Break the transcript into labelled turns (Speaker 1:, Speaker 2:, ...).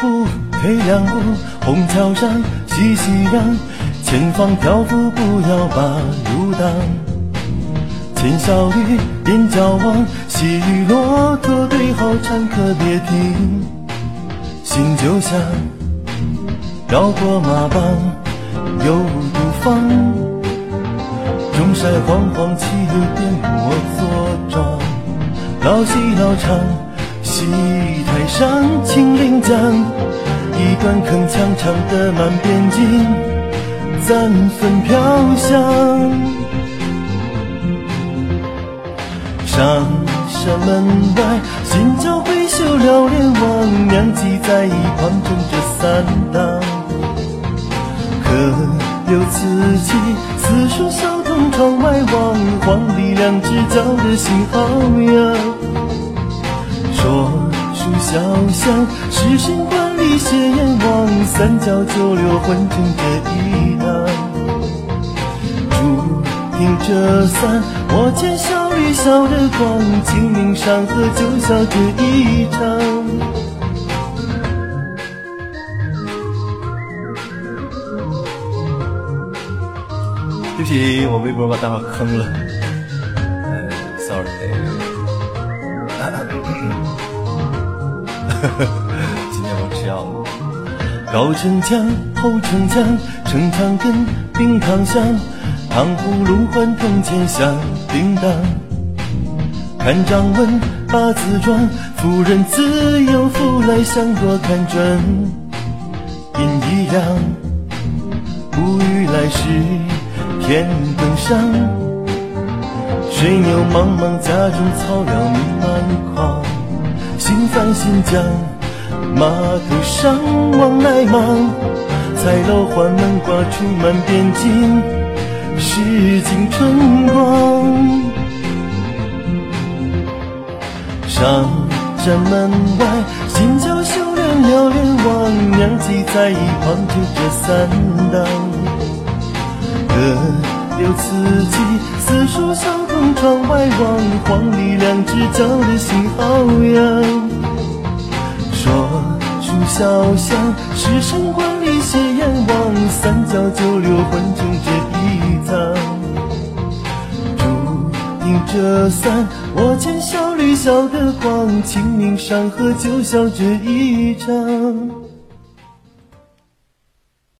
Speaker 1: 步黑两路，虹桥上熙熙攘，前方漂浮不要把路挡。牵小雨边角望，细雨落驼对号唱可别停。心就像绕过马帮，有独方。中山煌煌，气流颠我坐庄。老戏老唱，戏台上青陵江，一段铿锵唱得满边境，咱分飘香。上山门外，新桥挥袖撩帘望，娘骑在一旁撑着伞挡。可留此际，四书小童窗外望，黄鹂两只叫的心好痒。小巷，诗声观里斜眼望，三教九流混成这一堂。听这伞，我牵小驴笑着逛，清明上河就笑这一场。对不起，我微博把大伙坑了，哎，sorry。今天我吃药了。高城墙，厚城墙，城墙根，冰糖香。糖葫芦换铜钱响叮当，看掌纹八字状，夫人自有福来相多看准，阴一阳，不语来时天更上，水牛茫茫家中草料弥漫狂，新翻新疆，码头上往来忙，彩楼环门挂出满边金。诗经春光，上山门外，新桥修梁撩帘望，娘骑在一旁推着伞挡。可留此际，四书小童窗外望，黄鹂两只叫的心好痒。说书小巷，诗声观里斜眼望，三教九流混成这一。竹顶着伞，我见小驴笑得慌，清明上河就笑这一场。